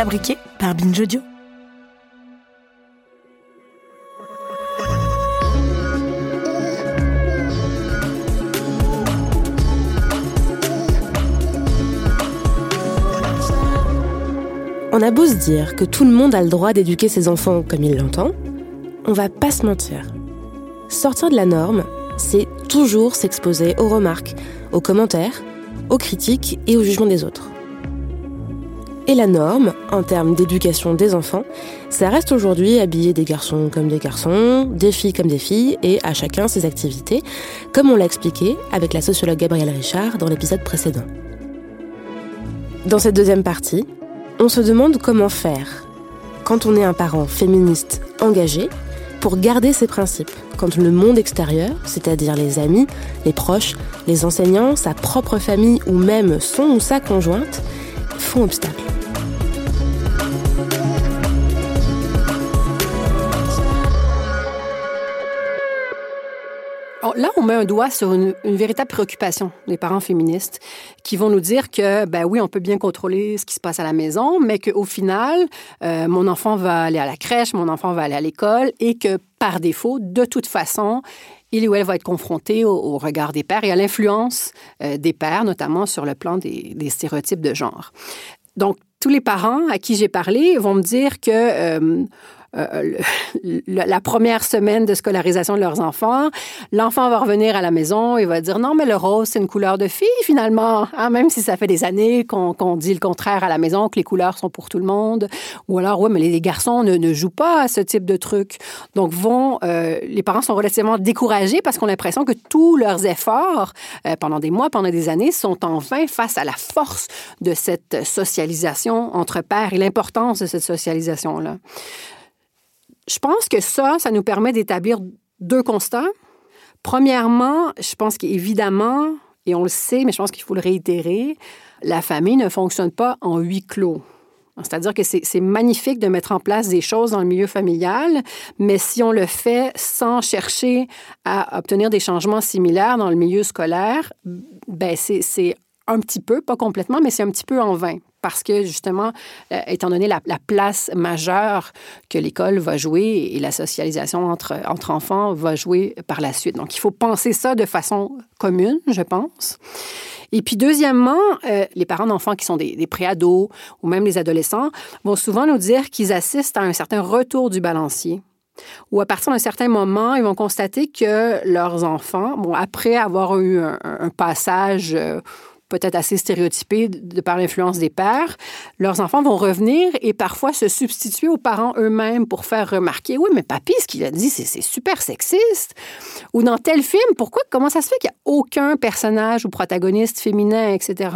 Fabriqué par Binge. On a beau se dire que tout le monde a le droit d'éduquer ses enfants comme il l'entend, on va pas se mentir. Sortir de la norme, c'est toujours s'exposer aux remarques, aux commentaires, aux critiques et au jugement des autres. Et la norme, en termes d'éducation des enfants, ça reste aujourd'hui habiller des garçons comme des garçons, des filles comme des filles, et à chacun ses activités, comme on l'a expliqué avec la sociologue Gabrielle Richard dans l'épisode précédent. Dans cette deuxième partie, on se demande comment faire quand on est un parent féministe engagé pour garder ses principes, quand le monde extérieur, c'est-à-dire les amis, les proches, les enseignants, sa propre famille ou même son ou sa conjointe, font obstacle. Là, on met un doigt sur une, une véritable préoccupation des parents féministes qui vont nous dire que, ben oui, on peut bien contrôler ce qui se passe à la maison, mais qu'au final, euh, mon enfant va aller à la crèche, mon enfant va aller à l'école et que par défaut, de toute façon, il ou elle va être confronté au, au regard des pères et à l'influence euh, des pères, notamment sur le plan des, des stéréotypes de genre. Donc, tous les parents à qui j'ai parlé vont me dire que euh, euh, la première semaine de scolarisation de leurs enfants, l'enfant va revenir à la maison et va dire non, mais le rose, c'est une couleur de fille finalement, hein, même si ça fait des années qu'on dit le contraire à la maison, que les couleurs sont pour tout le monde. Ou alors, oui, mais les garçons ne, jouent pas à ce type de truc. Donc, vont, euh, les parents sont relativement découragés parce qu'on a l'impression que tous leurs efforts euh, pendant des mois, pendant des années, sont en vain face à la force de cette socialisation entre pères et l'importance de cette socialisation-là. Je pense que ça, ça nous permet d'établir deux constats. Premièrement, je pense qu'évidemment, et on le sait, mais je pense qu'il faut le réitérer, la famille ne fonctionne pas en huis clos. C'est-à-dire que c'est magnifique de mettre en place des choses dans le milieu familial, mais si on le fait sans chercher à obtenir des changements similaires dans le milieu scolaire, ben c'est un petit peu, pas complètement, mais c'est un petit peu en vain. Parce que, justement, euh, étant donné la, la place majeure que l'école va jouer et la socialisation entre, enfants va jouer par la suite. Donc, il faut penser ça de façon commune, je pense. Et puis, deuxièmement, euh, les parents d'enfants qui sont des, des préados ou même les adolescents vont souvent nous dire qu'ils assistent à un certain retour du balancier ou à partir d'un certain moment, ils vont constater que leurs enfants, bon, après avoir eu un, un passage euh, peut-être assez stéréotypé de par l'influence des pères, leurs enfants vont revenir et parfois se substituer aux parents eux-mêmes pour faire remarquer, oui, mais papy, ce qu'il a dit, c'est super sexiste. Ou dans tel film, pourquoi, comment ça se fait qu'il n'y a aucun personnage ou protagoniste féminin, etc.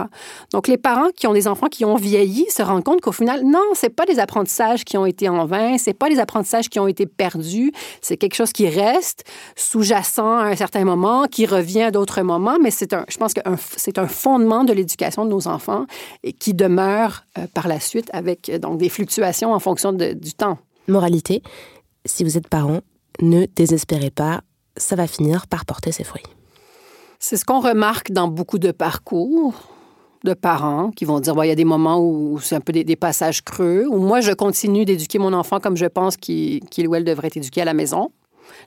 Donc, les parents qui ont des enfants qui ont vieilli se rendent compte qu'au final, non, c'est pas des apprentissages qui ont été en vain, c'est pas des apprentissages qui ont été perdus, c'est quelque chose qui reste sous-jacent à un certain moment, qui revient à d'autres moments, mais c'est un, je pense que c'est un fondement de l'éducation de nos enfants et qui demeure euh, par la suite avec euh, donc des fluctuations en fonction de- du temps. Moralité, si vous êtes parent, ne désespérez pas, ça va finir par porter ses fruits. C'est ce qu'on remarque dans beaucoup de parcours de parents qui vont dire, il y a des moments où c'est un peu des, des passages creux, où moi, je continue d'éduquer mon enfant comme je pense qu'il qu'il ou elle devrait être éduqué à la maison.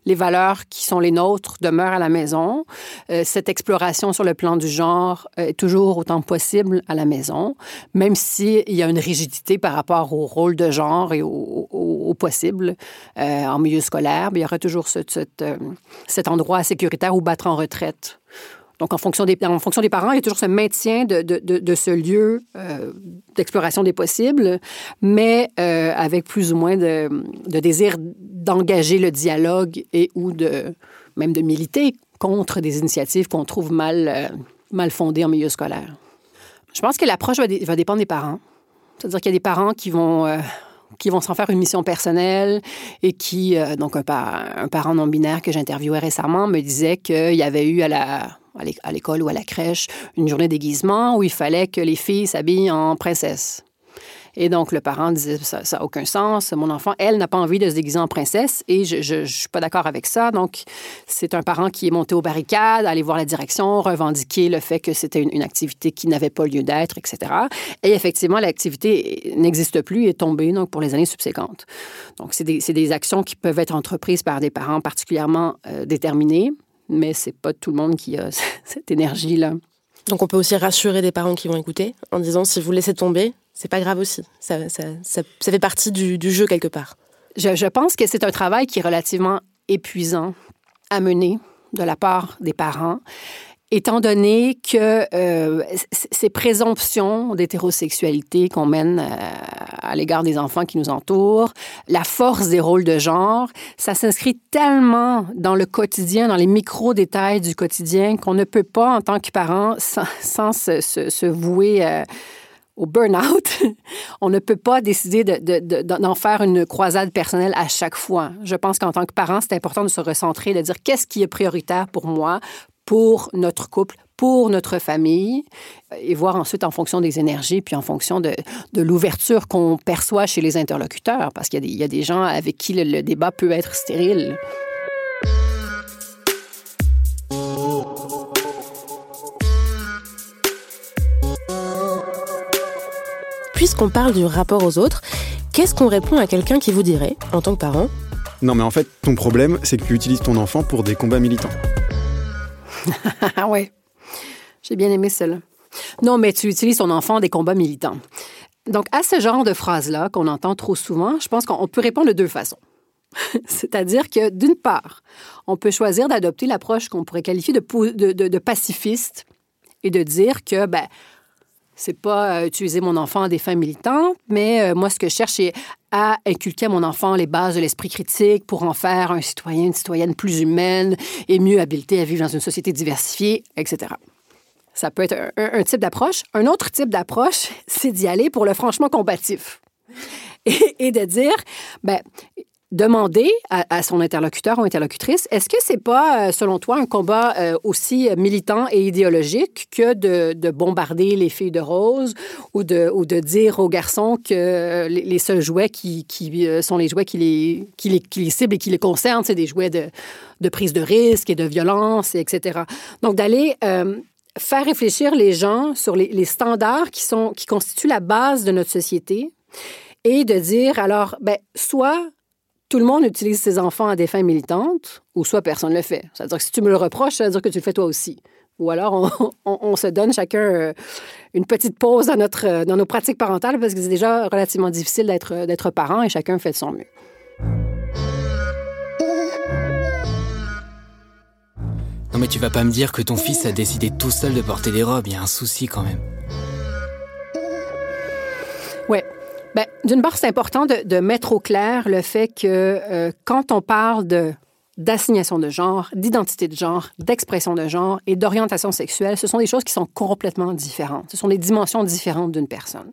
Les valeurs qui sont les nôtres demeurent à la maison. Euh, cette exploration sur le plan du genre euh, est toujours autant possible à la maison, même s'il y a une rigidité par rapport au rôle de genre et au, possible euh, en milieu scolaire. il y aura toujours cet endroit sécuritaire où battre en retraite. Donc, en fonction des, en fonction des parents, il y a toujours ce maintien de, de, de, ce lieu euh, d'exploration des possibles, mais euh, avec plus ou moins de, désir d'engager le dialogue et ou de même de militer contre des initiatives qu'on trouve mal, euh, mal fondées en milieu scolaire. Je pense que l'approche va, dépendre des parents. C'est-à-dire qu'il y a des parents qui vont, qui vont s'en faire une mission personnelle et qui, donc un, un, parent non binaire que j'interviewais récemment me disait qu'il y avait eu à la à l'école ou à la crèche une journée déguisement où il fallait que les filles s'habillent en princesse. Et donc, le parent disait, ça n'a aucun sens. Mon enfant, elle, n'a pas envie de se déguiser en princesse et je ne suis pas d'accord avec ça. Donc, c'est un parent qui est monté aux barricades, aller voir la direction, revendiquer le fait que c'était une, activité qui n'avait pas lieu d'être, etc. Et effectivement, l'activité n'existe plus et est tombée donc, pour les années subséquentes. Donc, c'est des, des, actions qui peuvent être entreprises par des parents particulièrement euh, déterminés, mais c'est pas tout le monde qui a cette énergie-là. Donc on peut aussi rassurer des parents qui vont écouter en disant si vous laissez tomber, c'est pas grave aussi. Ça, ça, ça, fait partie du, du, jeu quelque part. Je, je pense que c'est un travail qui est relativement épuisant à mener de la part des parents étant donné que euh, ces présomptions d'hétérosexualité qu'on mène euh, à l'égard des enfants qui nous entourent, la force des rôles de genre, ça s'inscrit tellement dans le quotidien, dans les micro-détails du quotidien, qu'on ne peut pas, en tant que parent, sans, se, vouer... Euh, au burn-out, on ne peut pas décider d'en de, de, faire une croisade personnelle à chaque fois. Je pense qu'en tant que parent, c'est important de se recentrer, de dire qu'est-ce qui est prioritaire pour moi, pour notre couple, pour notre famille, et voir ensuite en fonction des énergies, puis en fonction de, de l'ouverture qu'on perçoit chez les interlocuteurs, parce qu'il y, y, a des gens avec qui le, débat peut être stérile. Puisqu'on parle du rapport aux autres, qu'est-ce qu'on répond à quelqu'un qui vous dirait, en tant que parent Non mais en fait, ton problème, c'est que tu utilises ton enfant pour des combats militants. Ah ouais. J'ai bien aimé celle-là. Non, mais tu utilises ton enfant des combats militants. Donc, à ce genre de phrase-là qu'on entend trop souvent, je pense qu'on peut répondre de deux façons. C'est-à-dire que, d'une part, on peut choisir d'adopter l'approche qu'on pourrait qualifier de, de, pacifiste et de dire que, ben, c'est pas euh, utiliser mon enfant à des fins militantes, mais euh, moi, ce que je cherche, c'est à inculquer à mon enfant les bases de l'esprit critique pour en faire un citoyen, une citoyenne plus humaine et mieux habilité à vivre dans une société diversifiée, etc. Ça peut être un, type d'approche. Un autre type d'approche, c'est d'y aller pour le franchement combatif. Et, et de dire, ben, demander à, son interlocuteur ou interlocutrice, est-ce que c'est pas, euh, selon toi, un combat euh, aussi militant et idéologique que de, bombarder les filles de rose ou de, dire aux garçons que les, seuls jouets qui, euh, sont les jouets qui les, qui les, qui ciblent et qui les concernent, c'est des jouets de, de, prise de risque et de violence, etc. Donc, d'aller... faire réfléchir les gens sur les, les standards qui, sont, qui constituent la base de notre société et de dire, alors, ben, soit tout le monde utilise ses enfants à des fins militantes, ou soit personne ne le fait. C'est-à-dire que si tu me le reproches, ça veut dire que tu le fais toi aussi. Ou alors, on, se donne chacun euh, une petite pause dans, euh, dans nos pratiques parentales parce que c'est déjà relativement difficile d'être, euh, d'être parent et chacun fait de son mieux. Non mais tu vas pas me dire que ton fils a décidé tout seul de porter des robes, il y a un souci quand même. D'une part, c'est important de, mettre au clair le fait que euh, quand on parle de d'assignation de genre, d'identité de genre, d'expression de genre et d'orientation sexuelle, ce sont des choses qui sont complètement différentes. Ce sont des dimensions différentes d'une personne.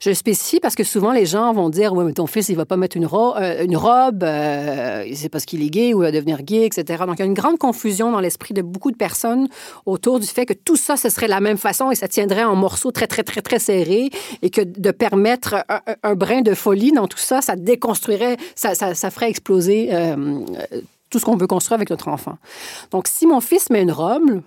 Je spécifie parce que souvent les gens vont dire oui mais ton fils il va pas mettre une, euh, une robe, euh, c'est parce qu'il est gay ou il va devenir gay, etc. Donc il y a une grande confusion dans l'esprit de beaucoup de personnes autour du fait que tout ça ce serait la même façon et ça tiendrait en morceaux très très très très serrés et que de permettre un, brin de folie dans tout ça, ça déconstruirait, ça, ça, ça ferait exploser euh, tout ce qu'on veut construire avec notre enfant. Donc, si mon fils met une robe,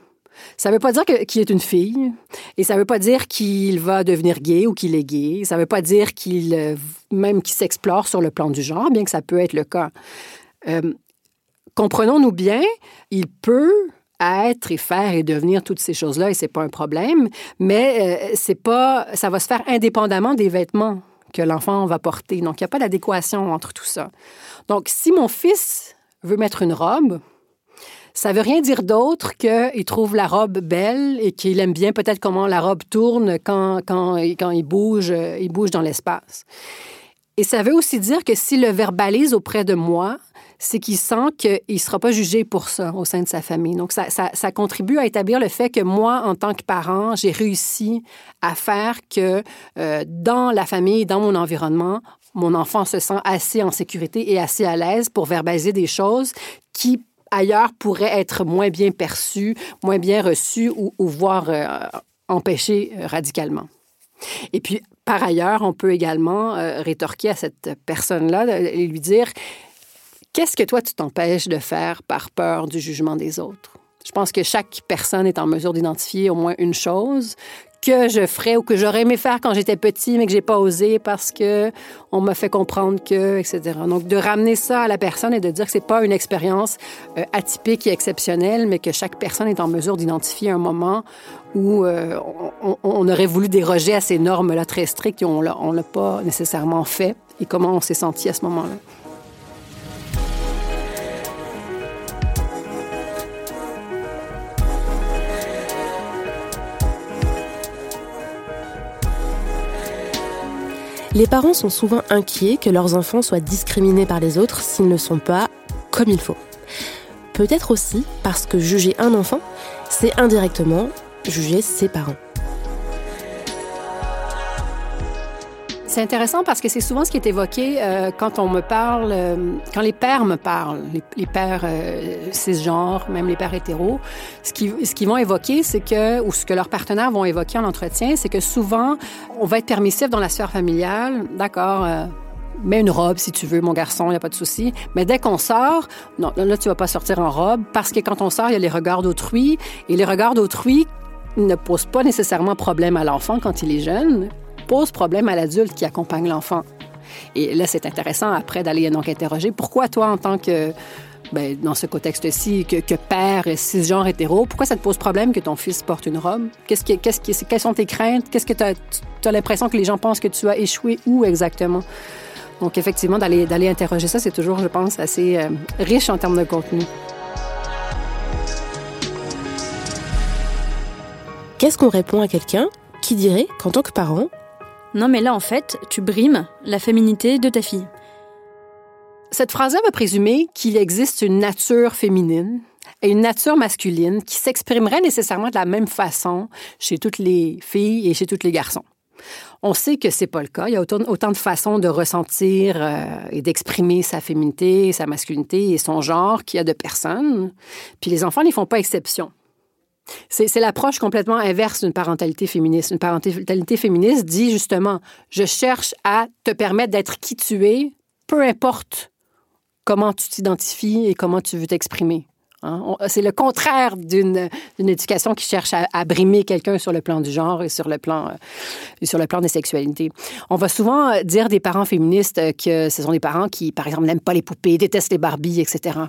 ça ne veut pas dire qu'il est une fille, et ça ne veut pas dire qu'il va devenir gay ou qu'il est gay. Ça ne veut pas dire qu'il euh, même qu'il s'explore sur le plan du genre, bien que ça peut être le cas. Euh, comprenons-nous bien, il peut être et faire et devenir toutes ces choses-là, et c'est pas un problème, mais euh, c'est pas, ça va se faire indépendamment des vêtements que l'enfant va porter. Donc, il n'y a pas d'adéquation entre tout ça. Donc, si mon fils veut mettre une robe, ça veut rien dire d'autre qu'il trouve la robe belle et qu'il aime bien peut-être comment la robe tourne quand, quand, quand il, bouge, il bouge dans l'espace. Et ça veut aussi dire que s'il le verbalise auprès de moi, c'est qu'il sent qu'il ne sera pas jugé pour ça au sein de sa famille. Donc, ça, ça, contribue à établir le fait que moi, en tant que parent, j'ai réussi à faire que euh, dans la famille, dans mon environnement, mon enfant se sent assez en sécurité et assez à l'aise pour verbaliser des choses qui ailleurs pourraient être moins bien perçues, moins bien reçues ou, voire euh, empêchées radicalement. Et puis, par ailleurs, on peut également euh, rétorquer à cette personne-là et lui dire Qu'est-ce que toi, tu t'empêches de faire par peur du jugement des autres? Je pense que chaque personne est en mesure d'identifier au moins une chose que je ferais ou que j'aurais aimé faire quand j'étais petit, mais que j'ai pas osé parce que on m'a fait comprendre que, etc. Donc, de ramener ça à la personne et de dire que c'est pas une expérience euh, atypique et exceptionnelle, mais que chaque personne est en mesure d'identifier un moment où euh, on, aurait voulu déroger à ces normes-là très strictes et on l'a pas nécessairement fait et comment on s'est senti à ce moment-là? Les parents sont souvent inquiets que leurs enfants soient discriminés par les autres s'ils ne sont pas comme il faut. Peut-être aussi parce que juger un enfant, c'est indirectement juger ses parents. C'est intéressant parce que c'est souvent ce qui est évoqué euh, quand on me parle, euh, quand les pères me parlent, les, pères euh, cisgenres, même les pères hétéros, ce qu'ils ce vont évoquer, c'est que, ou ce que leurs partenaires vont évoquer en entretien, c'est que souvent, on va être permissif dans la sphère familiale, d'accord, mets une robe si tu veux, mon garçon, il n'y a pas de souci. Mais dès qu'on sort, non, là, tu vas pas sortir en robe parce que quand on sort, il y a les regards d'autrui. Et les regards d'autrui ne posent pas nécessairement problème à l'enfant quand il est jeune pose problème à l'adulte qui accompagne l'enfant. Et là, c'est intéressant après d'aller donc interroger pourquoi toi, en tant que, ben, dans ce contexte-ci, que, que, père cisgenre hétéro, pourquoi ça te pose problème que ton fils porte une robe? Qu'est-ce que, qu'est-ce que, quelles sont tes craintes? Qu'est-ce que tu as, l'impression que les gens pensent que tu as échoué? Où exactement? Donc, effectivement, d'aller, d'aller interroger ça, c'est toujours, je pense, assez euh, riche en termes de contenu. Qu'est-ce qu'on répond à quelqu'un qui dirait qu'en tant que parent, non mais là en fait, tu brimes la féminité de ta fille. Cette phrase-là va présumer qu'il existe une nature féminine et une nature masculine qui s'exprimerait nécessairement de la même façon chez toutes les filles et chez tous les garçons. On sait que c'est pas le cas. Il y a autant, de façons de ressentir euh, et d'exprimer sa féminité, sa masculinité et son genre qu'il y a de personnes. Puis les enfants n'y font pas exception. C'est l'approche complètement inverse d'une parentalité féministe. Une parentalité féministe dit justement, je cherche à te permettre d'être qui tu es, peu importe comment tu t'identifies et comment tu veux t'exprimer. Hein. C'est le contraire d'une éducation qui cherche à, brimer quelqu'un sur le plan du genre et sur le plan, euh, sur le plan des sexualités. On va souvent euh, dire des parents féministes euh, que ce sont des parents qui, par exemple, n'aiment pas les poupées, détestent les Barbies, etc.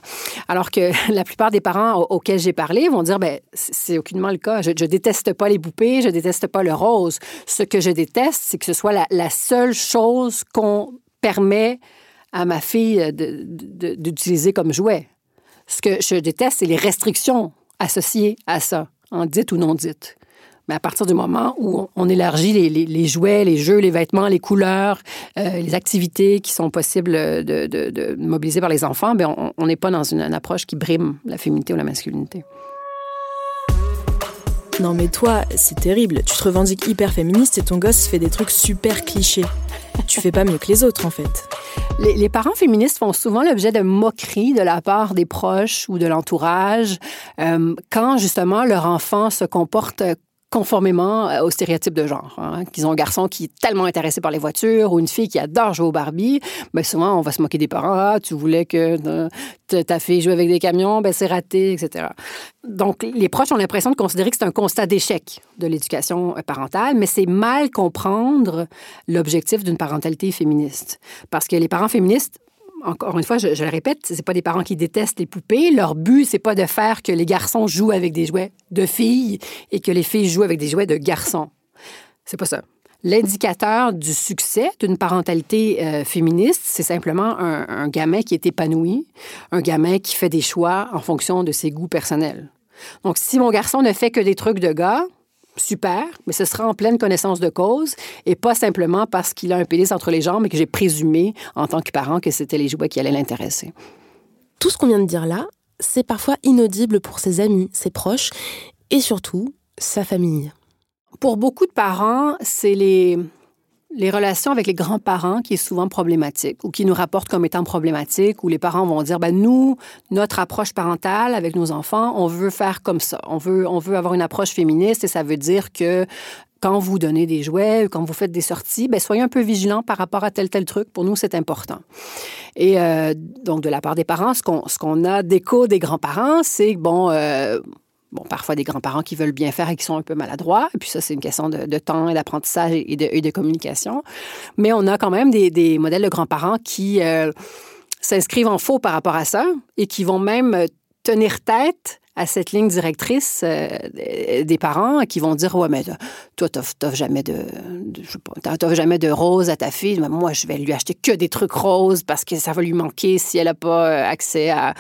Alors que la plupart des parents auxquels j'ai parlé vont dire, ben c'est aucunement le cas. Je, je déteste pas les poupées, je déteste pas le rose. Ce que je déteste, c'est que ce soit la seule chose qu'on permet à ma fille d'utiliser comme jouet. Ce que je déteste, c'est les restrictions associées à ça, en dites ou non dites. Mais à partir du moment où on élargit les, jouets, les jeux, les vêtements, les couleurs, euh, les activités qui sont possibles de, mobiliser par les enfants, bien, on n'est pas dans une, une, approche qui brime la féminité ou la masculinité. Non mais toi, c'est terrible. Tu te revendiques hyper féministe et ton gosse fait des trucs super clichés. Tu fais pas mieux que les autres en fait. Les, parents féministes font souvent l'objet de moqueries de la part des proches ou de l'entourage euh, quand justement leur enfant se comporte conformément euh, au stéréotype de genre. Hein, qu'ils ont un garçon qui est tellement intéressé par les voitures ou une fille qui adore jouer au Barbie, ben souvent on va se moquer des parents. Ah, tu voulais que euh, ta fille joue avec des camions, ben c'est raté, etc. Donc les proches ont l'impression de considérer que c'est un constat d'échec de l'éducation parentale, mais c'est mal comprendre l'objectif d'une parentalité féministe. Parce que les parents féministes encore une fois, je, le répète, c'est pas des parents qui détestent les poupées. Leur but, c'est pas de faire que les garçons jouent avec des jouets de filles et que les filles jouent avec des jouets de garçons. C'est pas ça. L'indicateur du succès d'une parentalité euh, féministe, c'est simplement un, un, gamin qui est épanoui, un gamin qui fait des choix en fonction de ses goûts personnels. Donc, si mon garçon ne fait que des trucs de gars, super, mais ce sera en pleine connaissance de cause et pas simplement parce qu'il a un pénis entre les jambes et que j'ai présumé, en tant que parent, que c'était les jouets qui allaient l'intéresser. Tout ce qu'on vient de dire là, c'est parfois inaudible pour ses amis, ses proches et surtout sa famille. Pour beaucoup de parents, c'est les, les relations avec les grands-parents qui est souvent problématique ou qui nous rapportent comme étant problématique, où les parents vont dire, ben nous, notre approche parentale avec nos enfants, on veut faire comme ça. On veut, on veut avoir une approche féministe et ça veut dire que quand vous donnez des jouets, quand vous faites des sorties, ben soyez un peu vigilant par rapport à tel tel truc. Pour nous, c'est important. Et euh, donc, de la part des parents, ce qu'on, ce qu'on a d'écho des grands-parents, c'est bon. Euh, bon, parfois des grands-parents qui veulent bien faire et qui sont un peu maladroits. Et puis ça, c'est une question de, temps et d'apprentissage et de, communication. Mais on a quand même des, modèles de grands-parents qui euh, s'inscrivent en faux par rapport à ça et qui vont même tenir tête à cette ligne directrice euh, des parents qui vont dire ouais mais toi t'offres jamais de, de jamais de roses à ta fille moi je vais lui acheter que des trucs roses parce que ça va lui manquer si elle n'a pas accès à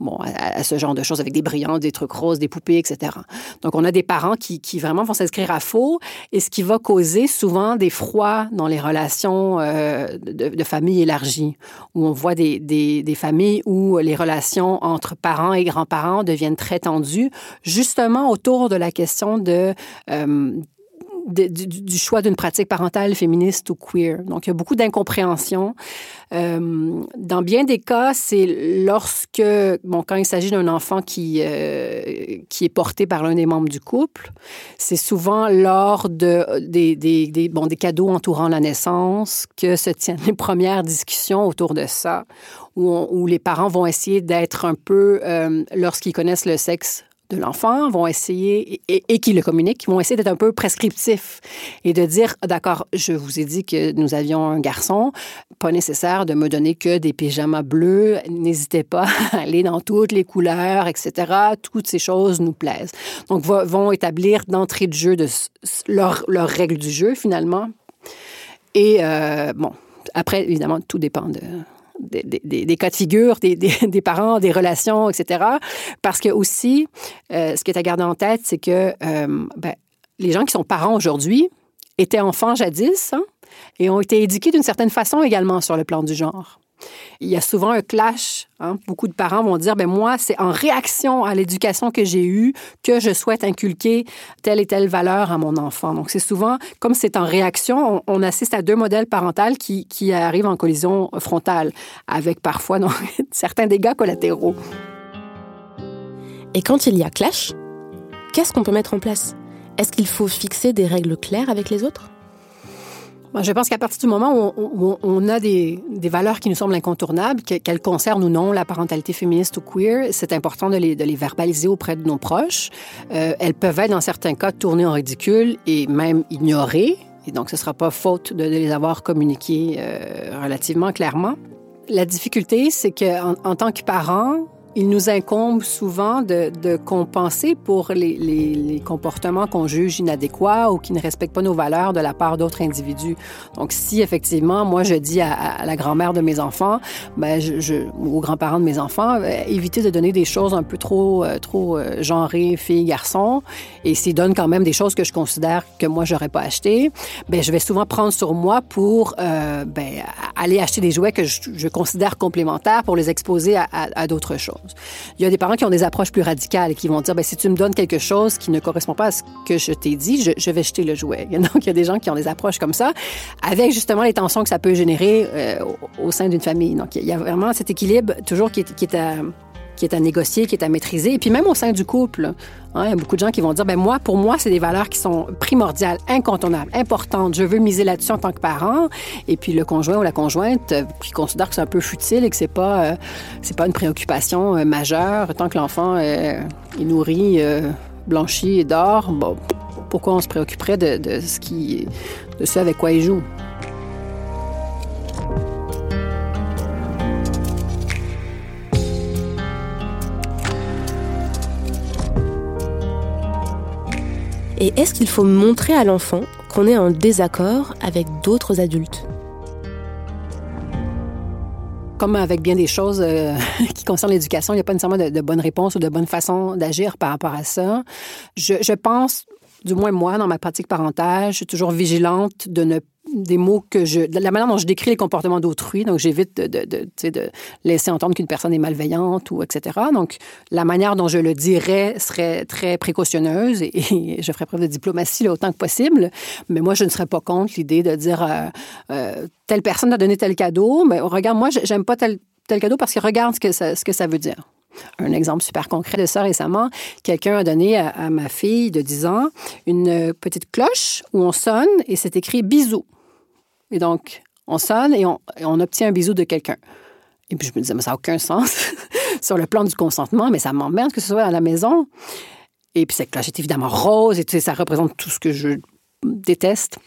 bon, à, ce genre de choses avec des brillants, des trucs roses, des poupées, etc. Donc, on a des parents qui, qui vraiment vont s'inscrire à faux et ce qui va causer souvent des froids dans les relations euh, de, famille élargies, où on voit des, des, des, familles où les relations entre parents et grands-parents deviennent très tendues, justement autour de la question de euh, du, choix d'une pratique parentale féministe ou queer. Donc, il y a beaucoup d'incompréhension. Euh, dans bien des cas, c'est lorsque, bon, quand il s'agit d'un enfant qui, euh, qui est porté par l'un des membres du couple, c'est souvent lors de, des, des, bon, des cadeaux entourant la naissance que se tiennent les premières discussions autour de ça, où, où les parents vont essayer d'être un peu, euh, lorsqu'ils connaissent le sexe de l'enfant vont essayer, et, qui le communiquent, vont essayer d'être un peu prescriptifs et de dire, ah, d'accord, je vous ai dit que nous avions un garçon, pas nécessaire de me donner que des pyjamas bleus, n'hésitez pas à aller dans toutes les couleurs, etc. Toutes ces choses nous plaisent. Donc, vont établir d'entrée de jeu leurs leur règles du jeu, finalement. Et, euh, bon, après, évidemment, tout dépend de, des, cas de figure, des, parents, des relations, etc. Parce que aussi, euh, ce qui est à garder en tête, c'est que euh, ben, les gens qui sont parents aujourd'hui étaient enfants jadis hein, et ont été éduqués d'une certaine façon également sur le plan du genre. Il y a souvent un clash. Hein. Beaucoup de parents vont dire, ben moi, c'est en réaction à l'éducation que j'ai eue que je souhaite inculquer telle et telle valeur à mon enfant. Donc, c'est souvent, comme c'est en réaction, on, assiste à deux modèles parentaux qui, qui arrivent en collision frontale, avec parfois certains dégâts collatéraux. Et quand il y a clash, qu'est-ce qu'on peut mettre en place? Est-ce qu'il faut fixer des règles claires avec les autres? Je pense qu'à partir du moment où on, a des, valeurs qui nous semblent incontournables, qu'elles concernent ou non la parentalité féministe ou queer, c'est important de les, verbaliser auprès de nos proches. Euh, elles peuvent être, dans certains cas, tournées en ridicule et même ignorées. Et donc, ce ne sera pas faute de, les avoir communiquées euh, relativement clairement. La difficulté, c'est qu'en en tant que parent, il nous incombe souvent de, compenser pour les, comportements qu'on juge inadéquats ou qui ne respectent pas nos valeurs de la part d'autres individus. Donc, si effectivement, moi, je dis à, la grand-mère de mes enfants, ben, je, aux grands-parents de mes enfants, euh, évitez de donner des choses un peu trop, euh, trop euh, genrées, filles, garçons, et s'ils donnent quand même des choses que je considère que moi, j'aurais pas acheté, ben, je vais souvent prendre sur moi pour ben, aller acheter des jouets que je, considère complémentaires pour les exposer à d'autres choses. Il y a des parents qui ont des approches plus radicales qui vont dire, ben, si tu me donnes quelque chose qui ne correspond pas à ce que je t'ai dit, je, vais jeter le jouet. Donc, il y a des gens qui ont des approches comme ça, avec justement les tensions que ça peut générer euh, au, sein d'une famille. Donc, il y a vraiment cet équilibre toujours qui est, qui est à qui est à négocier, qui est à maîtriser. Et puis même au sein du couple, hein, il y a beaucoup de gens qui vont dire, ben moi, pour moi, c'est des valeurs qui sont primordiales, incontournables, importantes. Je veux miser là-dessus en tant que parent. Et puis le conjoint ou la conjointe euh, qui considère que c'est un peu futile et que c'est pas, euh, c'est pas une préoccupation euh, majeure tant que l'enfant est nourri, blanchi et dort. Bon, pourquoi on se préoccuperait de, ce qui, de ce avec quoi il joue? Et est-ce qu'il faut montrer à l'enfant qu'on est en désaccord avec d'autres adultes? Comme avec bien des choses euh, qui concernent l'éducation, il n'y a pas nécessairement de, de bonne réponse ou de bonne façon d'agir par rapport à ça. Je, je, pense, du moins moi, dans ma pratique parentale, je suis toujours vigilante de ne des mots que je. la manière dont je décris les comportements d'autrui. Donc, j'évite de, de, de, de, laisser entendre qu'une personne est malveillante ou etc. Donc, la manière dont je le dirais serait très précautionneuse et, je ferais preuve de diplomatie là, autant que possible. Mais moi, je ne serais pas contre l'idée de dire euh, euh, telle personne a donné tel cadeau, mais regarde, moi, j'aime pas tel, tel cadeau parce que regarde ce que ça, ce que ça veut dire. Un exemple super concret de ça récemment, quelqu'un a donné à, ma fille de 10 ans une petite cloche où on sonne et c'est écrit bisous. Et donc, on sonne et on, obtient un bisou de quelqu'un. Et puis je me disais, mais ça n'a aucun sens sur le plan du consentement, mais ça m'emmerde que ce soit à la maison. Et puis cette cloche est évidemment rose et ça représente tout ce que je déteste.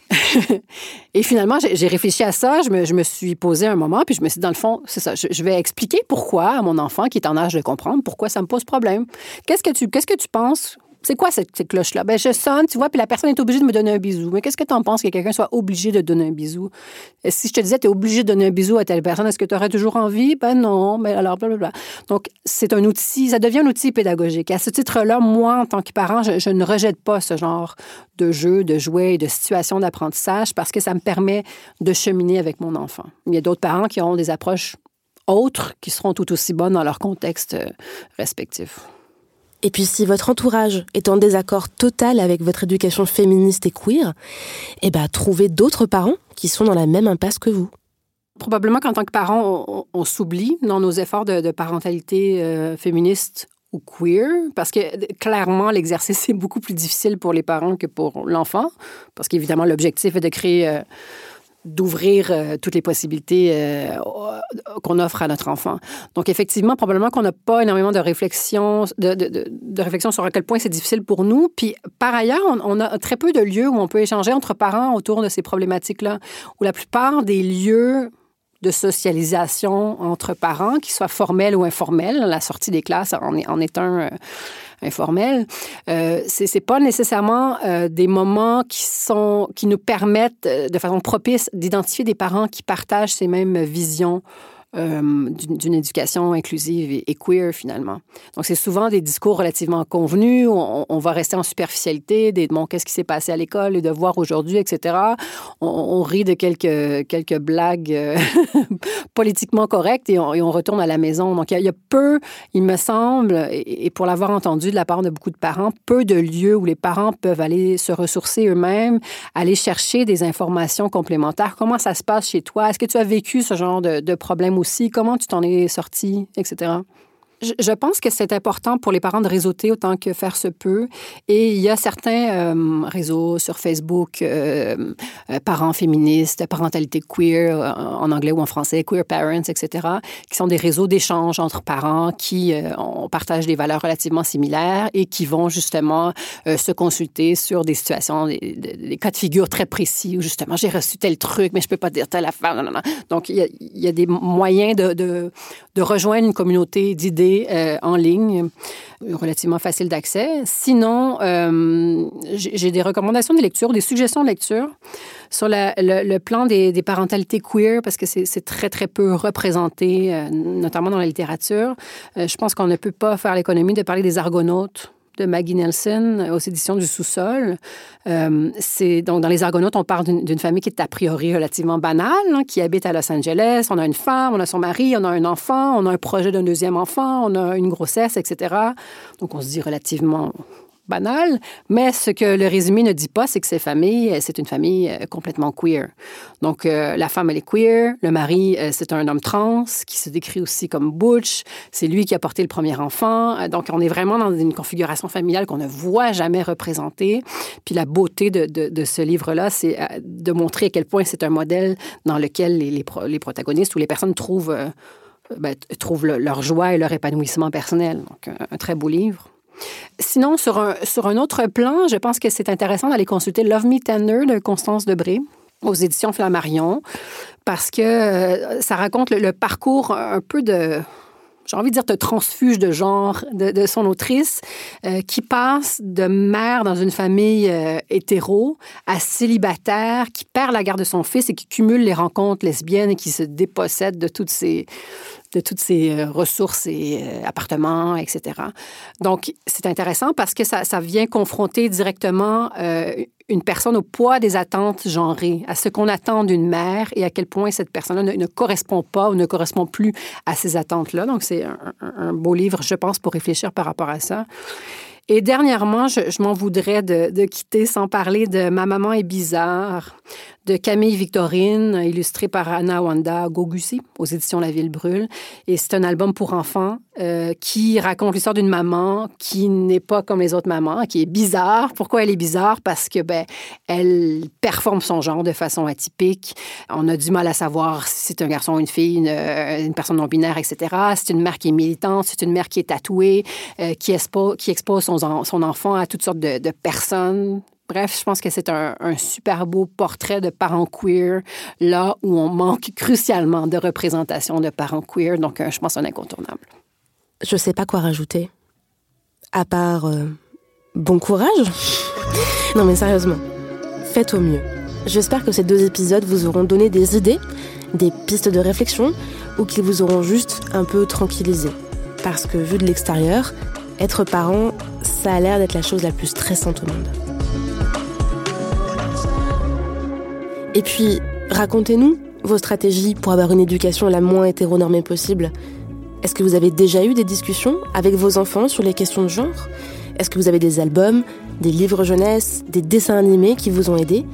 et finalement, j'ai réfléchi à ça, je me, je suis posé un moment, puis je me suis dit, dans le fond, c'est ça, je, vais expliquer pourquoi à mon enfant qui est en âge de comprendre, pourquoi ça me pose problème. Qu'est-ce que tu, qu'est-ce que tu penses c'est quoi cette, cloche-là? Ben, je sonne, tu vois, puis la personne est obligée de me donner un bisou. Mais qu'est-ce que tu en penses que quelqu'un soit obligé de donner un bisou? si je te disais, tu es obligé de donner un bisou à telle personne, est-ce que tu aurais toujours envie? Ben non, mais alors, blablabla. Donc, c'est un outil, ça devient un outil pédagogique. À ce titre-là, moi, en tant que parent, je, ne rejette pas ce genre de jeu, de jouets, de situations d'apprentissage parce que ça me permet de cheminer avec mon enfant. Il y a d'autres parents qui auront des approches autres qui seront tout aussi bonnes dans leur contexte euh, respectif. Et puis si votre entourage est en désaccord total avec votre éducation féministe et queer, eh ben trouvez d'autres parents qui sont dans la même impasse que vous. Probablement qu'en tant que parents, on, s'oublie dans nos efforts de, parentalité euh, féministe ou queer, parce que clairement, l'exercice est beaucoup plus difficile pour les parents que pour l'enfant, parce qu'évidemment, l'objectif est de créer... Euh, d'ouvrir euh, toutes les possibilités euh, qu'on offre à notre enfant. Donc, effectivement, probablement qu'on n'a pas énormément de réflexion, de, de, de, réflexion sur à quel point c'est difficile pour nous. Puis, par ailleurs, on, a très peu de lieux où on peut échanger entre parents autour de ces problématiques-là, où la plupart des lieux de socialisation entre parents, qu'ils soient formels ou informels, la sortie des classes en est, en est un... Euh, informel, euh, c'est pas nécessairement euh, des moments qui sont qui nous permettent euh, de façon propice d'identifier des parents qui partagent ces mêmes visions euh, d'une éducation inclusive et, queer, finalement. Donc, c'est souvent des discours relativement convenus. On, on va rester en superficialité, des bon, qu'est-ce qui s'est passé à l'école, les devoirs aujourd'hui, etc. On, rit de quelques, quelques blagues euh, politiquement correctes et on, et on, retourne à la maison. Donc, il y, a, peu, il me semble, et, pour l'avoir entendu de la part de beaucoup de parents, peu de lieux où les parents peuvent aller se ressourcer eux-mêmes, aller chercher des informations complémentaires. Comment ça se passe chez toi? Est-ce que tu as vécu ce genre de problème aussi, comment tu t'en es sorti, etc. Je pense que c'est important pour les parents de réseauter autant que faire se peut. Et il y a certains euh, réseaux sur Facebook, euh, euh, parents féministes, parentalité queer en anglais ou en français, queer parents, etc., qui sont des réseaux d'échange entre parents qui on partage des valeurs relativement similaires et qui vont justement se consulter sur des situations, des, cas de figure très précis où justement j'ai reçu tel truc, mais je peux pas dire telle affaire. Donc il y, a, des moyens de rejoindre une communauté d'idées euh, en ligne, relativement facile d'accès. Sinon, euh, j'ai des recommandations de lecture, des suggestions de lecture sur le, plan des, parentalités queer, parce que c'est très, très peu représenté, euh, notamment dans la littérature. je pense qu'on ne peut pas faire l'économie de parler des argonautes Maggie Nelson aux éditions du Sous-sol. Euh, c'est donc dans Les Argonautes, on parle d'une famille qui est a priori relativement banale, hein, qui habite à Los Angeles. On a une femme, on a son mari, on a un enfant, on a un projet d'un deuxième enfant, on a une grossesse, etc. Donc on se dit relativement banal, mais ce que le résumé ne dit pas, c'est que ces familles, c'est une famille euh, complètement queer. Donc, euh, la femme, elle est queer, le mari, euh, c'est un homme trans qui se décrit aussi comme butch, c'est lui qui a porté le premier enfant. Donc, on est vraiment dans une configuration familiale qu'on ne voit jamais représentée. Puis la beauté de, ce livre-là, c'est de montrer à quel point c'est un modèle dans lequel les, protagonistes ou les personnes trouvent, ben, trouvent leur joie et leur épanouissement personnel. Donc, un très beau livre. Sinon, sur un, sur un autre plan, je pense que c'est intéressant d'aller consulter Love Me Tender de Constance Debré aux éditions Flammarion, parce que euh, ça raconte le, parcours un peu de, j'ai envie de dire, de transfuge de genre de, son autrice, euh, qui passe de mère dans une famille euh, hétéro à célibataire, qui perd la garde de son fils et qui cumule les rencontres lesbiennes et qui se dépossède de toutes ces de toutes euh, ressources et euh, appartements, etc. Donc, c'est intéressant parce que ça, ça vient confronter directement une personne au poids des attentes genrées, à ce qu'on attend d'une mère et à quel point cette personne-là ne, correspond pas ou ne correspond plus à ces attentes-là. Donc, c'est un, beau livre, je pense, pour réfléchir par rapport à ça. Et dernièrement, je, m'en voudrais de, de, quitter sans parler de Ma maman est bizarre, de Camille Victorine, illustré par Anna Wanda Gogusi aux éditions La Ville Brûle. Et c'est un album pour enfants euh, qui raconte l'histoire d'une maman qui n'est pas comme les autres mamans, qui est bizarre. Pourquoi elle est bizarre? Parce que ben, elle performe son genre de façon atypique. On a du mal à savoir si c'est un garçon une fille, une, euh, personne non binaire, etc. C'est une mère qui est militante, c'est une mère qui est tatouée, euh, qui, expose, qui expose son, enfant à toutes sortes de personnes Bref, je pense que c'est un, super beau portrait de parents queer, là où on manque crucialement de représentation de parents queer, donc euh, je pense un incontournable. Je sais pas quoi rajouter. À part euh, bon courage. non mais sérieusement, faites au mieux. J'espère que ces deux épisodes vous auront donné des idées, des pistes de réflexion, ou qu'ils vous auront juste un peu tranquillisé. Parce que vu de l'extérieur, être parent, ça a l'air d'être la chose la plus stressante au monde. Et puis, racontez-nous vos stratégies pour avoir une éducation la moins hétéronormée possible. Est-ce que vous avez déjà eu des discussions avec vos enfants sur les questions de genre? Est-ce que vous avez des albums, des livres jeunesse, des dessins animés qui vous ont aidé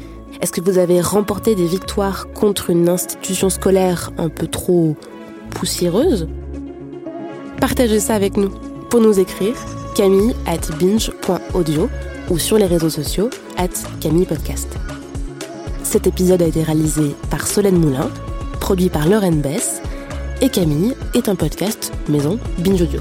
Est-ce que vous avez remporté des victoires contre une institution scolaire un peu trop poussiéreuse? Partagez ça avec nous. Pour nous écrire, camille at binge.audio ou sur les réseaux sociaux at camille podcast. Cet épisode a été réalisé par Solène Moulin, produit par Lauren Bess, et Camille est un podcast maison Binge Audio.